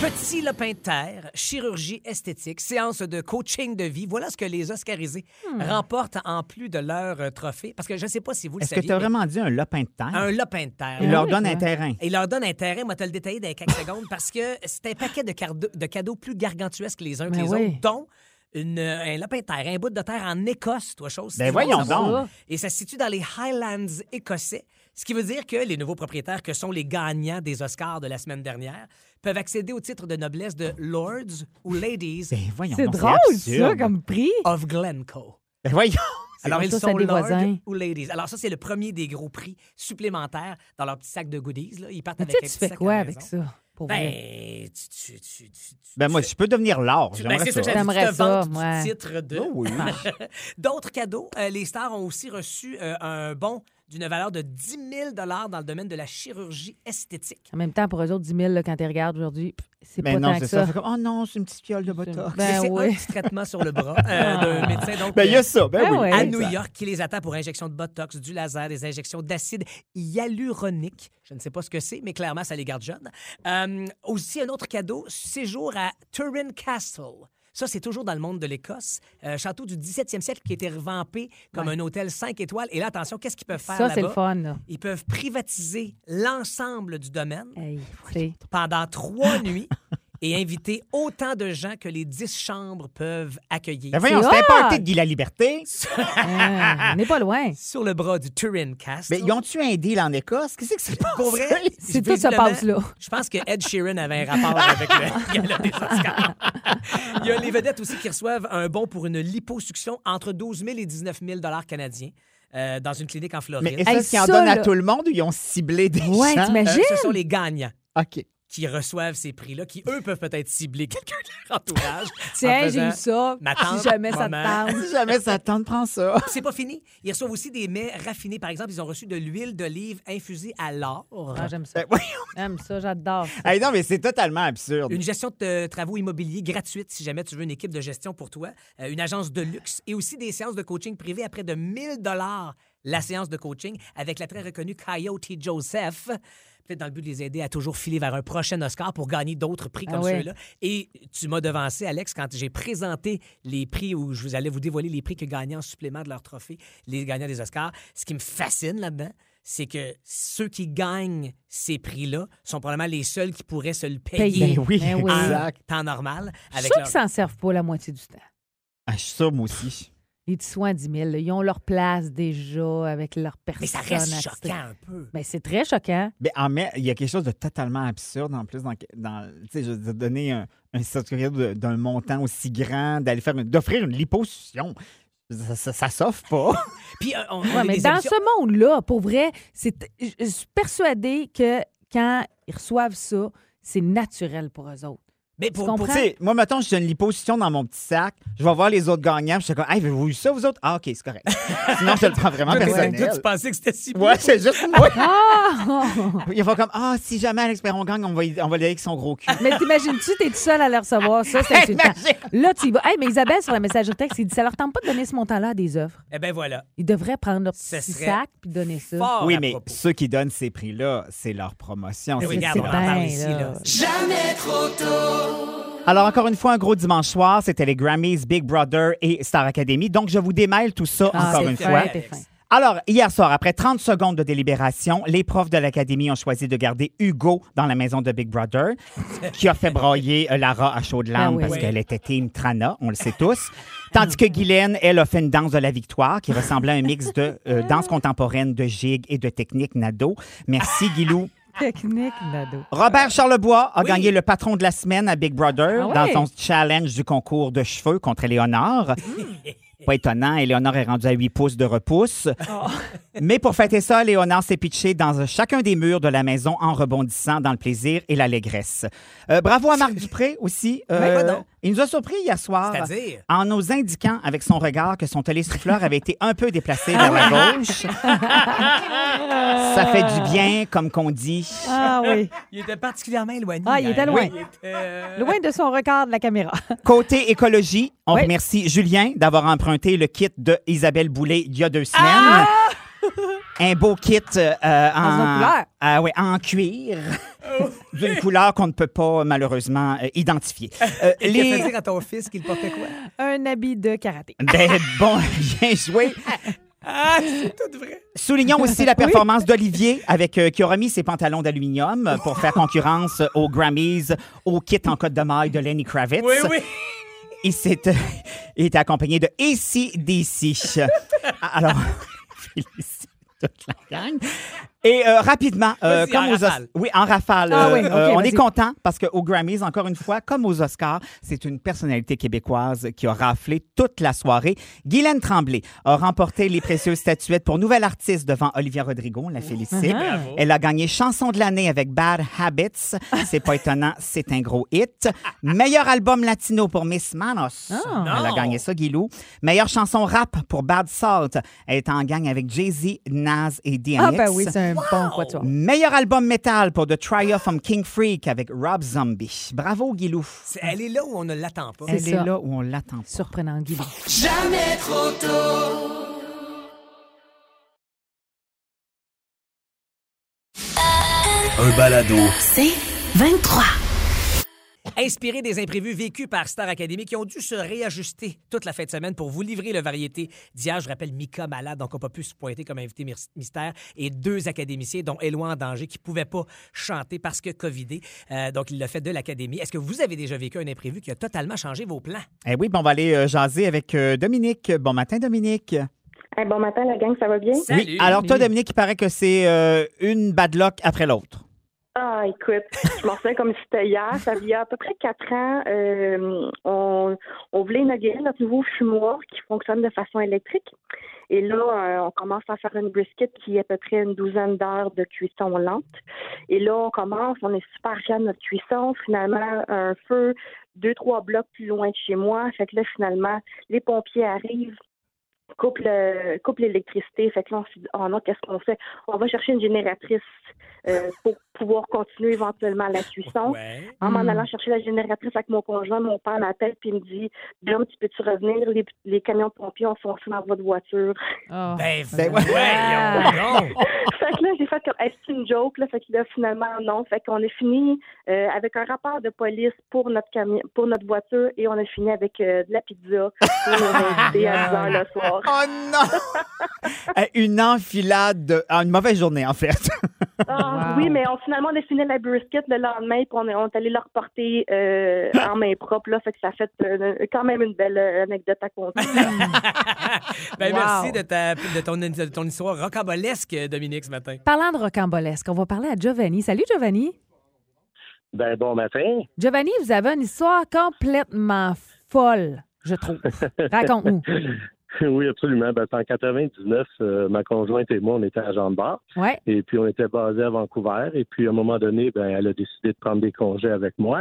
Petit lopin de terre, chirurgie esthétique, séance de coaching de vie. Voilà ce que les Oscarisés remportent en plus de leur euh, trophée. Parce que je ne sais pas si vous le Est-ce que saviez. tu as mais vraiment dit un lopin de terre? Un lopin de terre. Il leur donne un terrain. Il leur donne un terrain, moi, te le détailler dans quelques secondes, parce que c'est un paquet de, cardo- de cadeaux plus gargantuesques les uns que les oui. autres, dont une, un lopin de terre, un bout de terre en Écosse, toi, chose. Ben voyons ça donc. Et ça se situe dans les Highlands écossais, ce qui veut dire que les nouveaux propriétaires, que sont les gagnants des Oscars de la semaine dernière, peuvent accéder au titre de noblesse de Lords ou Ladies Ben voyons C'est drôle, ça, comme prix. of Glencoe. Ben voyons. Alors, ils sont Lords voisins. ou Ladies. Alors, ça, c'est le premier des gros prix supplémentaires dans leur petit sac de goodies. Là. Ils partent Mais avec tu sais, un tu petit fais sac quoi avec ça? Pour vrai? Ben, tu, tu, tu, Ben moi, tu- je peux devenir l'or. J'aimerais ben, c'est ça ça. J'aimerais ça, ouais. titre de... Oh oui. D'autres cadeaux, euh, les stars ont aussi reçu euh, un bon d'une valeur de 10 000 dans le domaine de la chirurgie esthétique. En même temps, pour eux autres, 10 000, là, quand tu regardes aujourd'hui, c'est Ben pas non, tant c'est que ça. ça. Comme, oh non, c'est une petite fiole de botox. Ben c'est un oui. petit traitement sur le bras euh, d'un médecin. Donc, Ben il y a ça. Ben Ben oui. à. New York qui les attend pour injection de botox, du laser, des injections d'acide hyaluronique. Je ne sais pas ce que c'est, mais clairement, ça les garde jeunes. Euh, aussi, un autre cadeau, séjour à Turin Castle. Ça, c'est toujours dans le monde de l'Écosse. Euh, château du 17e siècle qui a été revampé comme un hôtel 5 étoiles. Et là, attention, qu'est-ce qu'ils peuvent faire Ça, c'est le fun, là. Ils peuvent privatiser l'ensemble du domaine Hey, pendant trois nuits et inviter autant de gens que les 10 chambres peuvent accueillir. Ben voyons, C'est c'était un de Guy la Liberté. On n'est pas loin. Sur le bras du Turin Castle. Mais ils ont-tu un deal en Écosse? Qu'est-ce que c'est pas Pour vrai, C'est tout se passe là. Je pense que Ed Sheeran avait un rapport avec le gala des Oscars. Il y a les vedettes aussi qui reçoivent un bon pour une liposuction entre 12 000 et 19 000 canadiens euh, dans une clinique en Floride. Mais est-ce Hey, qu'ils en donnent à tout le monde ou ils ont ciblé des Ouais, gens? Euh, t'imagines? ce sont les gagnants OK. Qui reçoivent ces prix-là, qui, eux, peuvent peut-être cibler quelqu'un de leur entourage. en Tiens, j'ai eu ça. Ma tante, si jamais ça te tente. Si jamais ça te tente, prends ça. C'est pas fini. Ils reçoivent aussi des mets raffinés. Par exemple, ils ont reçu de l'huile d'olive infusée à l'or. Ah, j'aime ça. Ben. J'aime ça, j'adore. ça. Hey, non, mais c'est totalement absurde. Une gestion de euh, travaux immobiliers gratuite si jamais tu veux une équipe de gestion pour toi, euh, une agence de luxe et aussi des séances de coaching privées à près de 1000 dollars la séance de coaching avec la très reconnue Coyote Joseph. Peut-être dans le but de les aider à toujours filer vers un prochain Oscar pour gagner d'autres prix Ah comme ouais. ceux-là. Et tu m'as devancé, Alex, quand j'ai présenté les prix où je vous allais vous dévoiler les prix que gagnaient en supplément de leur trophée, les gagnants des Oscars. Ce qui me fascine là-dedans, c'est que ceux qui gagnent ces prix-là sont probablement les seuls qui pourraient se le payer Payer. Ben oui, Ben oui. en exact. temps normal. Je suis Avec leur... qu'ils s'en servent pas la moitié du temps. Ah, je suis sûr, moi aussi. Les petits soins à 10 000, là, ils ont leur place déjà avec leur personne. Mais ça reste choquant un peu. Mais c'est très choquant. Ben, en mai, il y a quelque chose de totalement absurde en plus dans, dans tu sais, je veux dire, donner un, un certificat de- d'un montant aussi grand, d'aller faire d'offrir une liposuction. Ça, ça, ça s'offre pas. Puis, euh, on, on Ouais, a mais dans émissions- ce monde-là, pour vrai, c'est, je suis persuadée que quand ils reçoivent ça, c'est naturel pour eux autres. Mais pour, Tu pour- comprends? Tu sais, moi, mettons, j'ai une liposuction dans mon petit sac. Je vais voir les autres gagnants. puis Je suis comme, hey, avez-vous eu ça, vous autres? Ah, OK, c'est correct. Sinon, je le prends vraiment personnel. toi, tu pensais que c'était si Ouais, c'est juste moi. Ah! Ils vont comme, ah, si jamais Alex Perron gagne, on va, y- on va l'aider avec son gros cul. mais t'imagines-tu, t'es tout seul à le recevoir, ça, c'est insultant. Là, tu y vas. Hey, mais Isabelle, sur la messagerie texte, il dit ça leur tente pas de donner ce montant-là à des œuvres. Eh bien, voilà. Ils devraient prendre leur Ce petit serait sac puis donner ça. Fort Oui, à mais propos. ceux qui donnent ces prix-là, c'est leur promotion. Mais C'est- regarde, on en parle bien, ici. là. Là. Alors, encore une fois, un gros dimanche soir, c'était les Grammys, Big Brother et Star Academy. Donc, je vous démêle tout ça Ah, encore une fois. Alors, hier soir, après 30 secondes de délibération, les profs de l'Académie ont choisi de garder Hugo dans la maison de Big Brother, qui a fait broyer euh, Lara à chaudes larmes Ah oui. parce Oui. qu'elle était Team Trana, on le sait tous. Tandis que Guylaine, elle, a fait une danse de la victoire qui ressemblait à un mix de euh, danse contemporaine, de gigue et de technique Nado. Merci, Guilou. Technique, Nado. Robert Charlebois a Oui. gagné le patron de la semaine à Big Brother Ah ouais? dans son challenge du concours de cheveux contre Éléonore. Pas étonnant, Éléonore est rendue à 8 pouces de repousse. Mais pour fêter ça, Léonard s'est pitché dans chacun des murs de la maison en rebondissant dans le plaisir et l'allégresse. Euh, bravo à Marc Dupré aussi. Euh, Ben, donc. il nous a surpris hier soir en nous indiquant avec son regard que son télésouffleur avait été un peu déplacé vers la gauche. Ça fait du bien, comme qu'on dit. Ah oui. Il était particulièrement éloigné. Ah, il était loin. Oui, il était, euh, Loin de son regard de la caméra. Côté écologie, on Oui. remercie Julien d'avoir emprunté le kit de Isabelle Boulay il y a deux semaines. Ah! Un beau kit euh, en, couleur. Ah ouais, en cuir, d'une couleur qu'on ne peut pas malheureusement euh, identifier. Euh, les- dire à ton fils qu'il portait quoi? Un habit de karaté. Ben, bon, bien joué. Ah, c'est tout vrai. Soulignons aussi la performance d'Olivier avec euh, qui aura mis ses pantalons d'aluminium euh, pour faire concurrence aux Grammys au kit en côte de maille de Lenny Kravitz. Oui, oui. Il s'est euh, il était accompagné de ACDC. Alors, félicite toute la gang. Et euh, rapidement, euh, comme en aux Os- rafale. oui, en rafale, Ah euh, oui, euh, on est content parce qu'aux Grammys, encore une fois, comme aux Oscars, c'est une personnalité québécoise qui a raflé toute la soirée. Guylaine Tremblay a remporté les précieuses statuettes pour nouvelle artiste devant Olivia Rodrigo. On la félicite. Ah. Elle a gagné chanson de l'année avec Bad Habits. C'est pas étonnant, c'est un gros hit. Meilleur album latino pour Miss Manos. Ah. Elle a gagné ça, Guilou. Meilleure chanson rap pour Bad Salt. Elle est en gang avec Jay-Z, Nas et DMX. Ah ben oui, c'est un bon quatuor. Meilleur album métal pour The Triumph from King Freak avec Rob Zombie. Bravo, Guilou. Elle est là où on ne l'attend pas? Elle est là où on l'attend. pas. Surprenant, Guy. Un balado. C'est 23. Inspiré des imprévus vécus par Star Academy qui ont dû se réajuster toute la fin de semaine pour vous livrer le variété d'hier. Je rappelle Mika malade, donc on n'a pas pu se pointer comme invité mystère, et deux académiciens, dont Éloi en danger, qui ne pouvaient pas chanter parce que Covidé. Euh, donc, il l'a fait de l'Académie. Est-ce que vous avez déjà vécu un imprévu qui a totalement changé vos plans? Eh oui, ben on va aller euh, jaser avec euh, Dominique. Bon matin, Dominique. Hey, bon matin, la gang, ça va bien? Salut! Oui. Alors, toi, Dominique, il paraît que c'est euh, une bad luck après l'autre. Ah, écoute, je m'en souviens comme si c'était hier. Ça il y a à peu près quatre ans, euh, on, on voulait inaugurer notre nouveau fumoir qui fonctionne de façon électrique. Et là, euh, on commence à faire une brisket qui est à peu près une douzaine d'heures de cuisson lente. Et là, on commence, on est super fiers de notre cuisson. Finalement, un feu deux, trois blocs plus loin de chez moi. Fait que là, finalement, les pompiers arrivent, coupent le- coupent l'électricité. Fait que là, on s'est dit, oh non, qu'est-ce qu'on fait? On va chercher une génératrice euh, pour pouvoir continuer éventuellement la cuisson. Ouais. En m'en Hmm. allant chercher la génératrice avec mon conjoint, mon père m'appelle puis il me dit Dom, tu peux-tu revenir? Les, les camions de pompiers ont foncé dans votre voiture. Ah. Ben, Ben, Ah. donc. fait que là, j'ai fait comme est-ce une joke? Là? Fait que là, finalement, non. Fait qu'on a fini euh, avec un rapport de police pour notre camion pour notre voiture et on a fini avec euh, de la pizza pour nos invités à 10 heures le soir. Oh non! Euh, une enfilade, de- ah, une mauvaise journée, en fait. Ah, Wow. Oui, mais on, finalement, on a fini la brisket le lendemain, puis on est, on est allé le reporter euh, en main propre, là, fait que ça fait euh, quand même une belle anecdote à compter. ben, Wow. merci de, ta, de, ton, de ton histoire rocambolesque, Dominique, ce matin. Parlant de rocambolesque, on va parler à Giovanni. Salut, Giovanni. Ben, bon matin. Giovanni, vous avez une histoire complètement folle, je trouve. Raconte-nous. oui, absolument. Ben, en 99, euh, ma conjointe et moi, on était à Jean de Bar. Ouais. Et puis, on était basés à Vancouver. Et puis, à un moment donné, ben, elle a décidé de prendre des congés avec moi.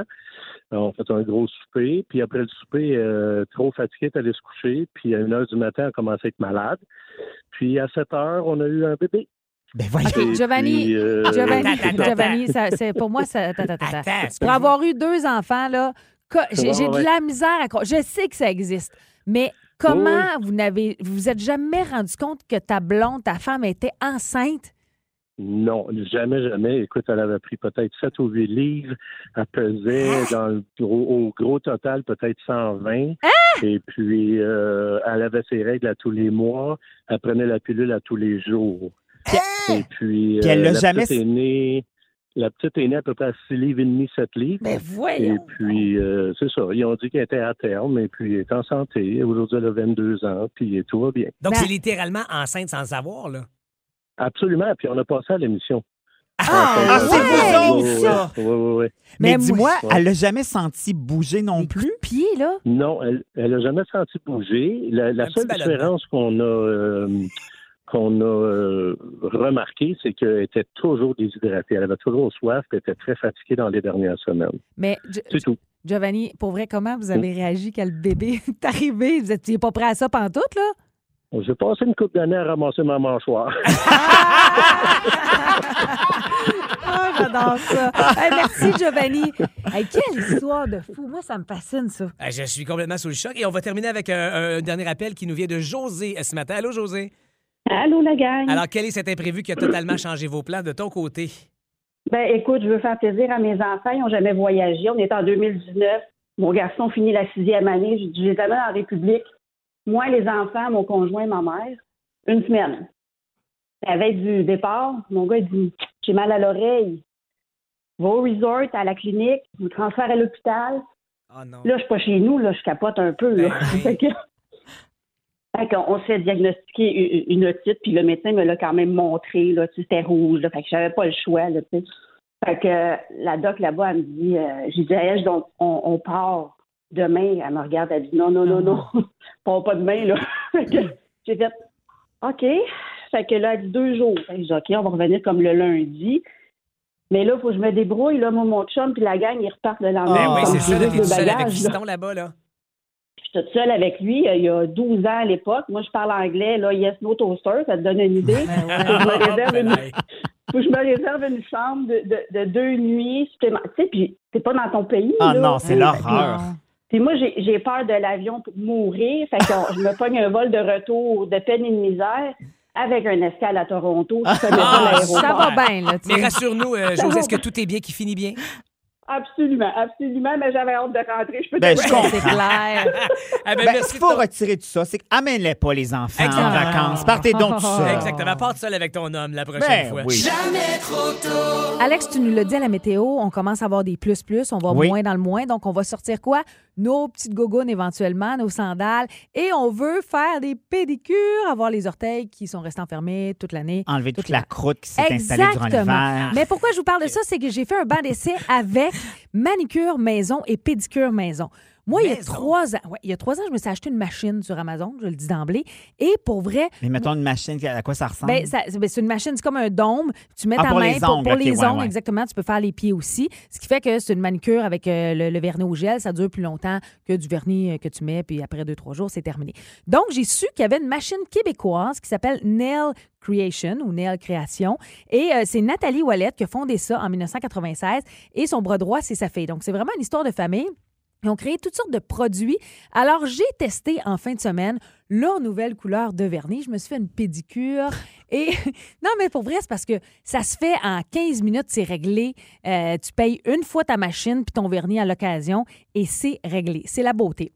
Euh, On fait un gros souper. Puis, après le souper, euh, trop fatiguée, elle est allée se coucher. Puis, à 1 heure du matin, elle a commencé à être malade. Puis, à 7 heures, on a eu un bébé. Ben voyons. OK, Et Giovanni, puis, euh, Giovanni, Attends, attends, Giovanni, ça- c'est, pour moi, ça, attends, attends, attends. Attends, tu peux- Pour avoir eu deux enfants, là, j'ai, de la misère à croire. Je sais que ça existe, mais comment vous n'avez, vous vous êtes jamais rendu compte que ta blonde, ta femme était enceinte? Non, jamais, jamais. Écoute, elle avait pris peut-être 7 ou 8 livres. Elle pesait dans le gros, au gros total peut-être 120. Et puis, euh, elle avait ses règles à tous les mois. Elle prenait la pilule à tous les jours. Et puis, Puis elle euh, l'a la jamais- petite est née, la petite est née à peu près à 6 livres et demi, 7 livres. Mais Et voyons. puis, euh, c'est ça. Ils ont dit qu'elle était à terme, et puis elle est en santé. Aujourd'hui, elle a 22 ans, puis tout va bien. Donc, Ben- c'est littéralement enceinte sans le savoir, là. Absolument. Puis on a passé à l'émission. Ah, c'est vous autres, ça! Oui, oui, oui. Mais, Mais dis-moi, moi- elle l'a jamais senti bouger non plus? pied, là? Non, elle n'a jamais senti bouger. La, seule différence qu'on a euh, qu'on a euh, remarqué, c'est qu'elle était toujours déshydratée. Elle avait toujours soif, elle était très fatiguée dans les dernières semaines. Mais C'est tout. Giovanni, pour vrai, comment vous avez réagi quand le bébé est arrivé? Vous n'étiez pas prêt à ça pantoute, là? J'ai passé une couple d'années à ramasser ma mâchoire. Ah, j'adore ça. Hey, merci, Giovanni. Hey, quelle histoire de fou. Moi, ça me fascine, ça. Ah, Je suis complètement sous le choc. Et on va terminer avec un, un dernier appel qui nous vient de José ce matin. Allô, José? Allô, la gang. Alors, quel est cet imprévu qui a totalement changé vos plans de ton côté? Ben, écoute, je veux faire plaisir à mes enfants. Ils n'ont jamais voyagé. On est en 2019. Mon garçon finit la sixième année. Je, je les amène en République. Moi, les enfants, mon conjoint, ma mère, une semaine. La veille du départ, mon gars dit J'ai mal à l'oreille. Va au resort, à la clinique, vous transfère à l'hôpital. Oh non. Là, je suis pas chez nous, là, je capote un peu. Là. Ben. Fait qu'on- on se fait diagnostiquer une otite, puis le médecin me l'a quand même montré, là, c'était rouge, là, fait que j'avais pas le choix, là, tu sais. Fait que la doc là-bas, elle me dit, euh, j'ai dit, Hey, donc, on, on part demain. Elle me regarde, elle dit, non, non, non, non, part pas demain, là. Fait que j'ai fait, OK. Fait que là, elle dit deux jours. Fait que j'ai dit, OK, on va revenir comme le lundi. Mais là, il faut que je me débrouille, là, moi, mon chum, puis la gang, ils repartent le lendemain. Ben oui, c'est ça, t'es le tout seul avec. Fiston là-bas, là. Je suis toute seule avec lui. euh, Il y a 12 ans à l'époque. Moi, je parle anglais. Là, yes, no toaster. Ça te donne une idée. Ben Faut que je me réserve une, hey. faut que je me réserve une chambre de, de, de deux nuits supplémentaires. Tu sais, puis t'es pas dans ton pays. Ah là. non, c'est l'horreur. Puis moi, j'ai peur de l'avion pour mourir. Fait que je me pogne un vol de retour de peine et de misère avec un escale à Toronto. Ah, l'aéroport. Ça va bien, là, tu Mais rassure-nous, euh, José, est-ce que tout est bien, qui finit bien? Absolument, absolument. Mais j'avais hâte de rentrer. Je peux Ben, te je dire. comprends. C'est clair. Ah, ben, Ben, ce qu'il faut ton- retirer de ça, c'est qu'amène-les pas les enfants en Exactement. vacances. Partez donc tout seul. Exactement. Parte seul avec ton homme la prochaine Ben fois. oui. Alex, tu nous l'as dit à la météo, on commence à avoir des plus-plus, on va Oui. moins dans le moins, donc on va sortir quoi? Nos petites gogones éventuellement, nos sandales, et on veut faire des pédicures, avoir les orteils qui sont restés enfermés toute l'année. Enlever toute Toute la la- croûte qui s'est installée durant Exactement. l'hiver. Mais pourquoi je vous parle de ça? C'est que j'ai fait un banc d'essai avec manicure maison et pédicure maison. Moi, il y a trois ans, ouais, il y a trois ans, je me suis acheté une machine sur Amazon, je le dis d'emblée. Et pour vrai, Mais mettons une machine, à quoi ça ressemble? ben, ben, c'est une machine, c'est comme un dôme. Tu mets Ah, ta pour main les pour, ongles, pour ok, les ouais, ongles, ouais. exactement. Tu peux faire les pieds aussi. Ce qui fait que c'est une manicure avec euh, le, le vernis au gel. Ça dure plus longtemps que du vernis euh, que tu mets, puis après deux, trois jours, c'est terminé. Donc, j'ai su qu'il y avait une machine québécoise qui s'appelle Nail Creation ou Nail Création. Et euh, c'est Nathalie Wallet qui a fondé ça en 1996. Et son bras droit, c'est sa fille. Donc, c'est vraiment une histoire de famille. Ils ont créé toutes sortes de produits. Alors, j'ai testé en fin de semaine leur nouvelle couleur de vernis. Je me suis fait une pédicure. Et non, mais pour vrai, c'est parce que ça se fait en 15 minutes, c'est réglé. Euh, tu payes une fois ta machine puis ton vernis à l'occasion et c'est réglé. C'est la beauté.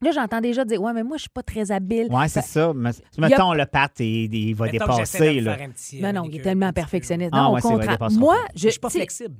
Là, j'entends déjà dire Ouais, mais moi, je suis pas très habile. Ouais, c'est Ben, ça. Mais- y a- Mettons, le pat, il, il va Mettons dépasser. Là. faire un petit, Non, euh, non, il est tellement petit perfectionniste. Ah, Non, ouais, au contraire. dépassera Moi, je, Je suis pas flexible.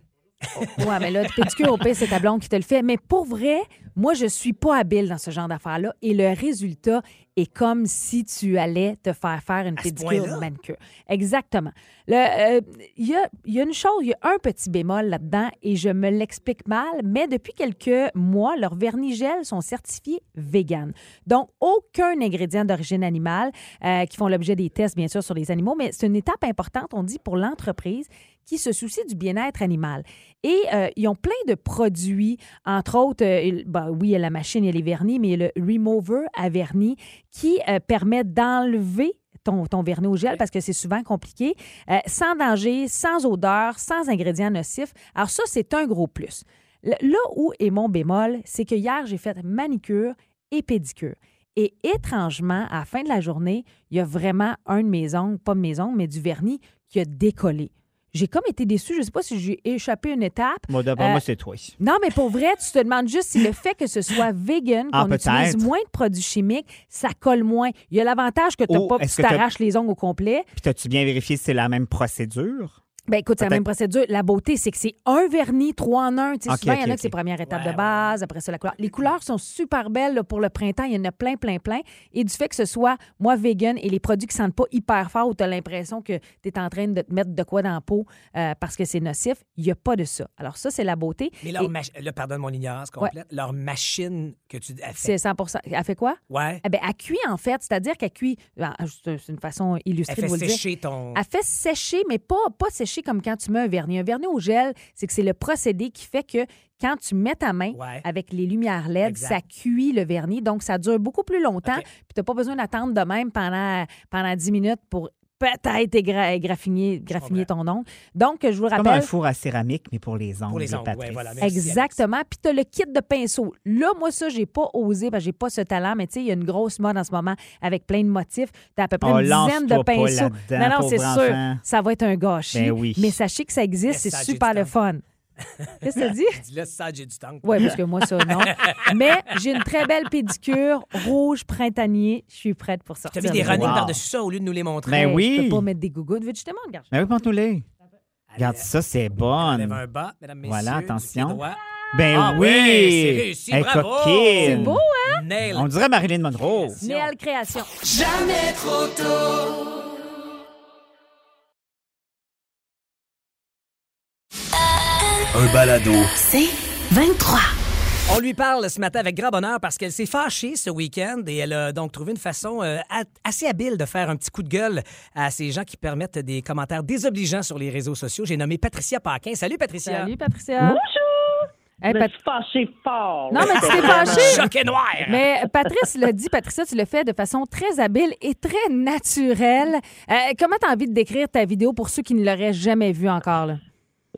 Ouais, mais là, pédicure, au pire, c'est ta blonde qui te le fait. Mais pour vrai, moi, je suis pas habile dans ce genre d'affaires-là. Et le résultat est comme si tu allais te faire faire une pédicure une manicure. Exactement. Le, euh, Il y, a, il y a une chose, il y a un petit bémol là-dedans et je me l'explique mal, mais depuis quelques mois, leurs vernis gel sont certifiés vegan. Donc, aucun ingrédient d'origine animale euh, qui font l'objet des tests, bien sûr, sur les animaux, mais c'est une étape importante, on dit, pour l'entreprise qui se soucie du bien-être animal. Et euh, ils ont plein de produits, entre autres, euh, il- ben, oui, il y a la machine, il y a les vernis, mais il y a le Remover à vernis qui euh, permet d'enlever ton, ton vernis au gel parce que c'est souvent compliqué, euh, sans danger, sans odeur, sans ingrédients nocifs. Alors ça, c'est un gros plus. Là où est mon bémol, c'est que hier, j'ai fait manicure et pédicure. Et étrangement, à la fin de la journée, il y a vraiment un de mes ongles, pas de mes ongles, mais du vernis qui a décollé. J'ai comme été déçue. Je ne sais pas si j'ai échappé une étape. Moi, d'après Euh, moi, c'est toi. Non, mais pour vrai, tu te demandes juste si le fait que ce soit vegan, Ah, qu'on utilise peut-être. moins de produits chimiques, ça colle moins. Il y a l'avantage que tu Ou pas, est-ce tu que t'as- t'arraches les ongles au complet. Puis, as-tu bien vérifié si c'est la même procédure? Ben écoute, c'est la même procédure. La beauté, c'est que c'est un vernis, trois en un. Tu sais, souvent, il y en a que c'est première étape Ouais, de base, après ça, la couleur. Les couleurs sont super belles là, pour le printemps. Il y en a plein, plein, plein. Et du fait que ce soit, moi, vegan et les produits qui sentent pas hyper fort où tu as l'impression que tu es en train de te mettre de quoi dans la peau euh, parce que c'est nocif, il n'y a pas de ça. Alors ça, c'est la beauté. Mais leur Et mach- là, pardonne mon ignorance complète. Leur machine que tu as c'est fait. 100 Elle fait quoi? Ouais. Eh ben, elle cuit, en fait. C'est-à-dire qu'elle cuit... ben, C'est c'est une façon Elle illustrée fait de vous le dire. sécher ton. Elle fait sécher, mais pas, pas sécher comme quand tu mets un vernis. Un vernis au gel, c'est que c'est le procédé qui fait que quand tu mets ta main Ouais. avec les lumières LED, Exact. ça cuit le vernis. Donc, ça dure beaucoup plus longtemps. Puis, tu n'as pas besoin d'attendre de même pendant, pendant 10 minutes pour peut-être égra- graffiner, graffiner ton ongle. Donc, je vous le Comme un rappelle. four à céramique, mais pour les ongles, Pour les ongles, Patrice. ouais, voilà. Merci, Exactement. Puis tu as le kit de pinceau. Là, moi, ça, j'ai pas osé, parce que j'ai pas ce talent, mais tu sais, il y a une grosse mode en ce moment avec plein de motifs. Tu as à peu près Oh, une dizaine de pinceaux. non, non, c'est sûr. Ça va être un gâchis. Ben oui. Mais sachez que ça existe, c'est super le fun. Qu'est-ce que tu dis? Dis là, ça, j'ai du temps. Oui, parce que moi, ça, non. Mais j'ai une très belle pédicure rouge printanier. Je suis prête pour Tu sortir. as mis des de running Wow. par-dessus ça au lieu de nous les montrer. Ben oui. Je peux pas mettre des gougouttes. Veux-tu que je te montre? Regarde. Ben oui, Pantoulé. Regarde, ça, c'est On bonne. enlève un bas, mesdames, messieurs. Voilà, attention. Ben Ah oui! ouais, c'est réussi, bravo! C'est beau, hein? Nail. On dirait Marilyn Monroe. Néal Création. Un balado. C'est 23. On lui parle ce matin avec grand bonheur parce qu'elle s'est fâchée ce week-end et elle a donc trouvé une façon euh, assez habile de faire un petit coup de gueule à ces gens qui permettent des commentaires désobligeants sur les réseaux sociaux. J'ai nommé Patricia Paquin. Salut Patricia. Salut, Patricia. Bonjour! Hey, Pat- suis fâchée fort. Non, mais tu t'es Choc et noir. Mais Patrice l'a dit, Patricia, tu le fais de façon très habile et très naturelle. Euh, comment tu as envie de décrire ta vidéo pour ceux qui ne l'auraient jamais vue encore? Là?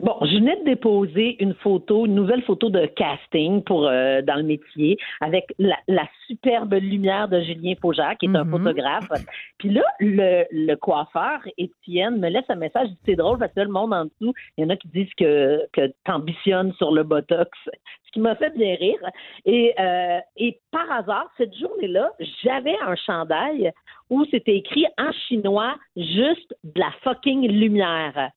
Bon, je venais de déposer une photo, une nouvelle photo de casting pour euh, dans le métier avec la, la superbe lumière de Julien Faugère, qui est un Mhm. photographe. Puis là, le, le coiffeur, Étienne, me laisse un message. C'est drôle parce que le monde en dessous, il y en a qui disent que, que tu ambitionnes sur le Botox, ce qui m'a fait bien rire. Et, euh, et par hasard, cette journée-là, j'avais un chandail où c'était écrit en chinois juste de la fucking lumière.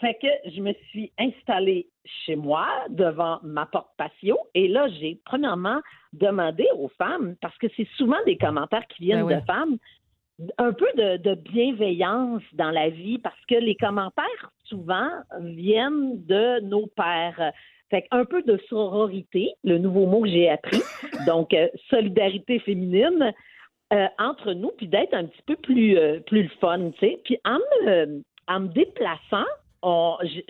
Fait que je me suis installée chez moi devant ma porte patio et là, j'ai premièrement demandé aux femmes, parce que c'est souvent des commentaires qui viennent Ben oui. de femmes, un peu de, de bienveillance dans la vie parce que les commentaires souvent viennent de nos pères. Fait que un peu de sororité, le nouveau mot que j'ai appris, donc euh, solidarité féminine euh, entre nous, puis d'être un petit peu plus euh, plus le fun, tu sais. Puis en me, en me déplaçant,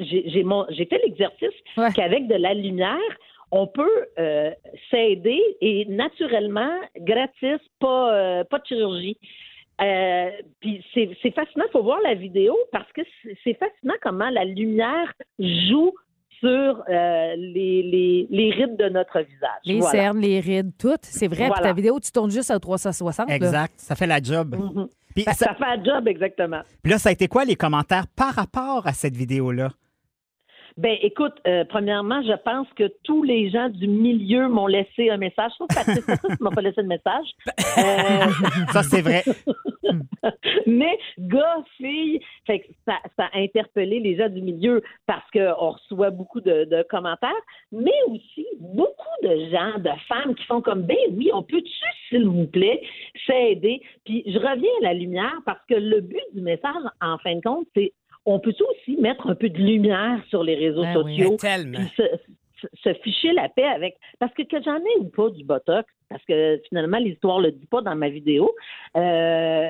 j'ai j'ai mon- j'ai fait l'exercice Ouais. qu'avec de la lumière, on peut euh, s'aider et naturellement, gratis, pas, euh, pas de chirurgie. Euh, puis c'est c'est fascinant, il faut voir la vidéo parce que c'est- c'est fascinant comment la lumière joue sur euh, les, les, les rides de notre visage. Les Voilà. cernes, les rides, toutes. C'est vrai. Puis ta vidéo, tu tournes juste à 360. là. Exact. Ça fait la job. Mhm. Puis, Ça, ça- ça fait un job exactement. puis là, ça a été quoi les commentaires par rapport à cette vidéo-là? Ben, écoute, euh, premièrement, je pense que tous les gens du milieu m'ont laissé un message. Sauf Patrice, Patrice m'a pas laissé de message. Euh, Ça, c'est vrai. mais gars, filles, fait que ça, ça a interpellé les gens du milieu parce qu'on reçoit beaucoup de, de commentaires, mais aussi beaucoup de gens, de femmes qui font comme ben oui, on peut-tu, s'il vous plaît, s'aider? Puis je reviens à la lumière parce que le but du message, en fin de compte, c'est on peut aussi mettre un peu de lumière sur les réseaux Ben oui. sociaux Mais tellement. puis se, se- se ficher la paix avec. Parce que que j'en ai ou pas du Botox, parce que finalement, l'histoire le dit pas dans ma vidéo, euh,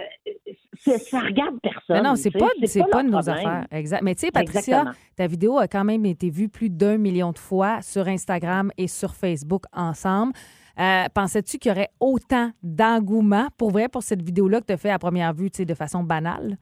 ça regarde personne. Non, non, c'est pas, c'est pas, de nos problème. affaires. Exact. Mais tu sais, Patricia, Exactement. ta vidéo a quand même été vue plus d'un million de fois sur Instagram et sur Facebook ensemble. Euh, Pensais-tu qu'il y aurait autant d'engouement pour vrai pour cette vidéo-là que tu as fait à première vue, tu sais, de façon banale?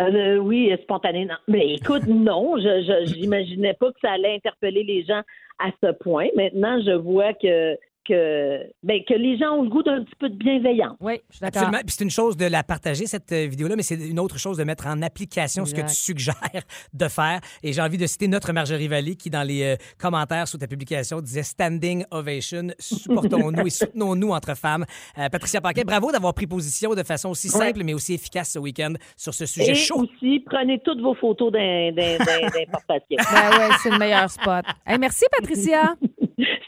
Euh, oui, spontané. Non. Mais écoute, non, je j'imaginais pas que ça allait interpeller les gens à ce point. Maintenant, je vois que que, ben, que les gens ont le goût d'un petit peu de bienveillance. Oui, je suis d'accord. Absolument. Puis c'est une chose de la partager, cette euh, vidéo-là, mais c'est une autre chose de mettre en application ce que tu suggères de faire. Et j'ai envie de citer notre Marjorie Vallée qui, dans les euh, commentaires sous ta publication, disait Standing Ovation, supportons-nous et soutenons-nous entre femmes. Euh, Patricia Paquet, bravo d'avoir pris position de façon aussi Ouais. simple mais aussi efficace ce week-end sur ce sujet Et chaud. aussi, prenez toutes vos photos d'im- d'importation. Ben ouais, c'est le meilleur spot. Hey, merci, Patricia.